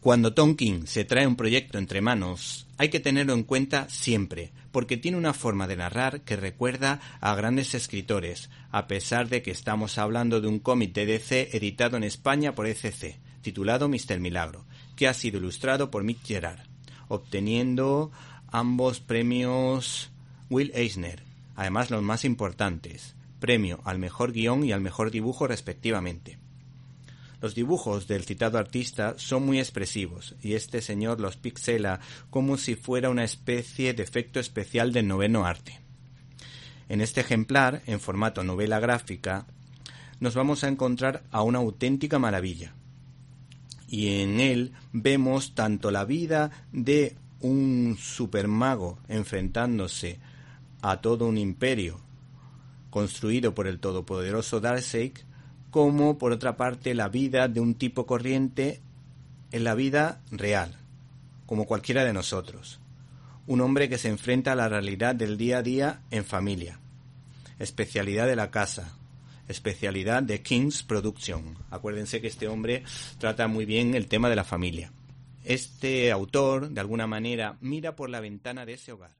Cuando Tonkin se trae un proyecto entre manos, hay que tenerlo en cuenta siempre, porque tiene una forma de narrar que recuerda a grandes escritores, a pesar de que estamos hablando de un cómic de DC editado en España por ECC, titulado Mister Milagro, que ha sido ilustrado por Mick Gerard, obteniendo ambos premios Will Eisner, además los más importantes, premio al mejor guion y al mejor dibujo respectivamente. Los dibujos del citado artista son muy expresivos y este señor los pixela como si fuera una especie de efecto especial del noveno arte. En este ejemplar, en formato novela gráfica, nos vamos a encontrar a una auténtica maravilla. Y en él vemos tanto la vida de un supermago enfrentándose a todo un imperio construido por el todopoderoso Darkseid, como por otra parte la vida de un tipo corriente en la vida real, como cualquiera de nosotros. Un hombre que se enfrenta a la realidad del día a día en familia. Especialidad de la casa. Especialidad de King's Production. Acuérdense que este hombre trata muy bien el tema de la familia. Este autor, de alguna manera, mira por la ventana de ese hogar.